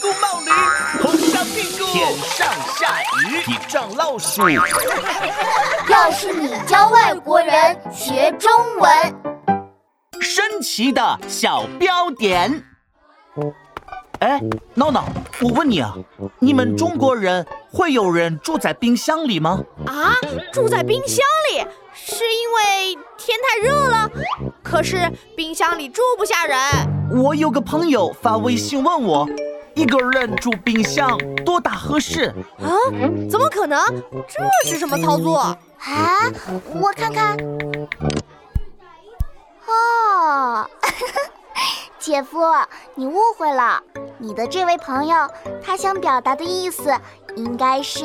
咕冒驴，头上屁股，天上下雨，地上老鼠。要是你教外国人学中文，神奇的小标点。哎，闹闹，我问你啊，你们中国人会有人住在冰箱里吗？啊，住在冰箱里是因为天太热了？可是冰箱里住不下人。我有个朋友发微信问我，一个人住冰箱多大合适？啊，怎么可能？这是什么操作？啊，我看看。哦，姐夫，你误会了。你的这位朋友，他想表达的意思应该是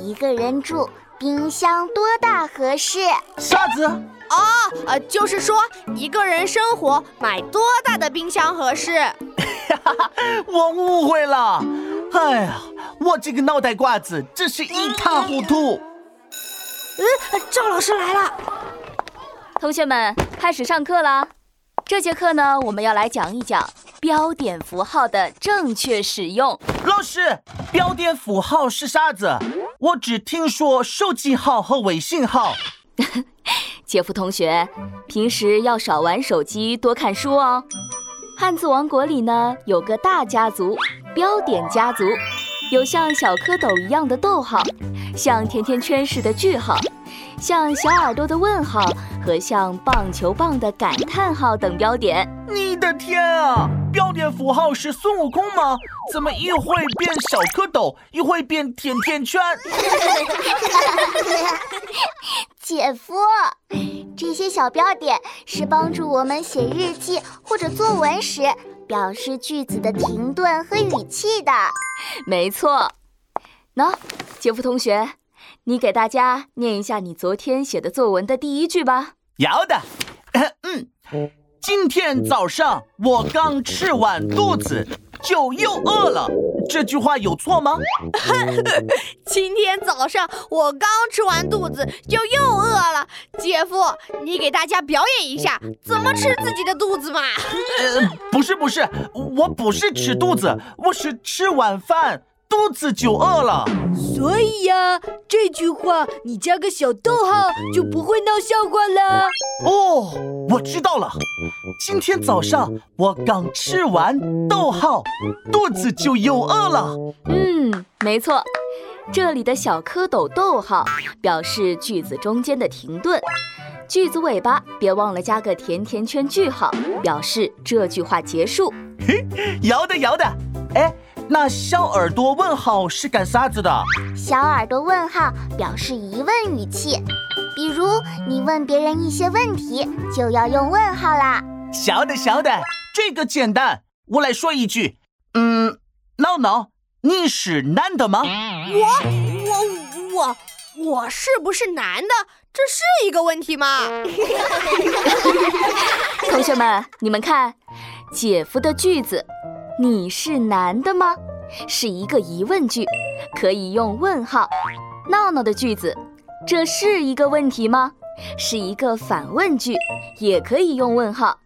一个人住冰箱多大合适？啥子？哦，呃，就是说一个人生活买多大的冰箱合适？我误会了。哎呀，我这个脑袋瓜子真是一塌糊涂。嗯，赵老师来了。同学们，开始上课了。这节课呢，我们要来讲一讲。标点符号的正确使用。老师，标点符号是啥子？我只听说手机号和微信号。杰夫同学，平时要少玩手机，多看书哦。汉字王国里呢，有个大家族——标点家族，有像小蝌蚪一样的逗号，像甜甜圈似的句号，像小耳朵的问号和像棒球棒的感叹号等标点。你的天啊！标点符号是孙悟空吗？怎么一会变小蝌蚪，一会变甜甜圈？姐夫，这些小标点是帮助我们写日记或者作文时表示句子的停顿和语气的。没错。喏，杰夫同学，你给大家念一下你昨天写的作文的第一句吧。要的。嗯。今天早上我刚吃完肚子就又饿了，这句话有错吗？今天早上我刚吃完肚子就又饿了，姐夫，你给大家表演一下怎么吃自己的肚子嘛？呃，不是不是，我不是吃肚子，我是吃晚饭。肚子就饿了，所以呀，这句话你加个小逗号就不会闹笑话了。哦，我知道了。今天早上我刚吃完，逗号，肚子就又饿了。嗯，没错，这里的小蝌蚪逗号表示句子中间的停顿，句子尾巴别忘了加个甜甜圈句号，表示这句话结束。嘿，摇的摇的，哎。那小耳朵问号是干啥子的？小耳朵问号表示疑问语气，比如你问别人一些问题，就要用问号啦。晓得晓得，这个简单。我来说一句，嗯，闹闹，你是男的吗？我我我我是不是男的？这是一个问题吗？同学们，你们看，姐夫的句子。你是男的吗？是一个疑问句，可以用问号。闹闹的句子，这是一个问题吗？是一个反问句，也可以用问号。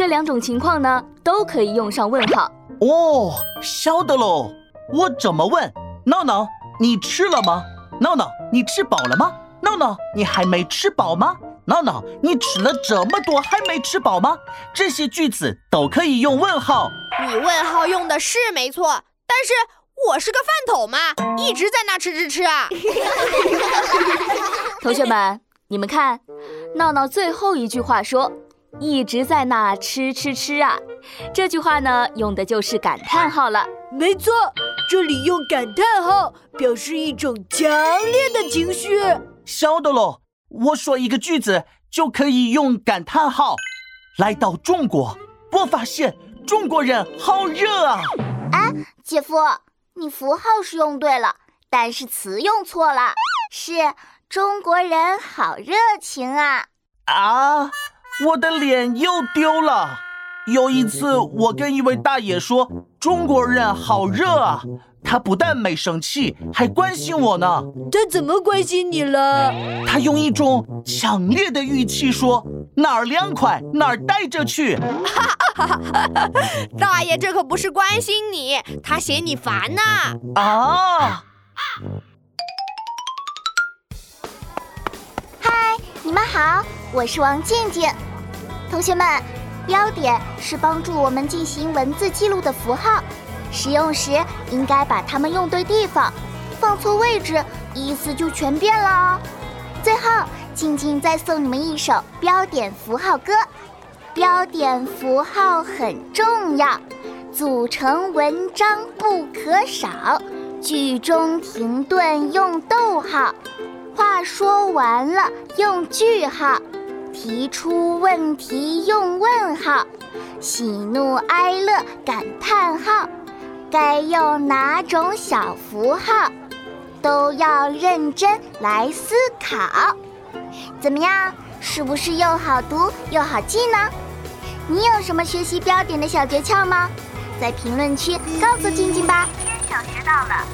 这两种情况呢，都可以用上问号。哦，晓得喽。我怎么问：闹闹，你吃了吗？闹闹，你吃饱了吗？闹闹，你还没吃饱吗？闹闹，你吃了这么多还没吃饱吗？这些句子都可以用问号。你问号用的是没错，但是我是个饭桶嘛，一直在那吃吃吃啊。同学们，你们看，闹闹最后一句话说一直在那吃吃吃啊，这句话呢用的就是感叹号了。没错，这里用感叹号表示一种强烈的情绪。晓得喽。我说一个句子就可以用感叹号。来到中国，我发现中国人好热啊！哎，姐夫，你符号是用对了，但是词用错了，是中国人好热情啊！啊，我的脸又丢了。有一次，我跟一位大爷说：“中国人好热啊！”他不但没生气，还关心我呢。他怎么关心你了？他用一种强烈的语气说：“哪儿凉快哪儿待着去。”大爷，这可不是关心你，他嫌你烦呐。啊！嗨，你们好，我是王静静。同学们，标点是帮助我们进行文字记录的符号。使用时应该把它们用对地方，放错位置，意思就全变了哦。最后，静静再送你们一首标点符号歌。标点符号很重要，组成文章不可少。句中停顿用逗号，话说完了用句号，提出问题用问号，喜怒哀乐感叹号。该用哪种小符号，都要认真来思考。怎么样，是不是又好读又好记呢？你有什么学习标点的小诀窍吗？在评论区告诉静静吧。今天小学到了，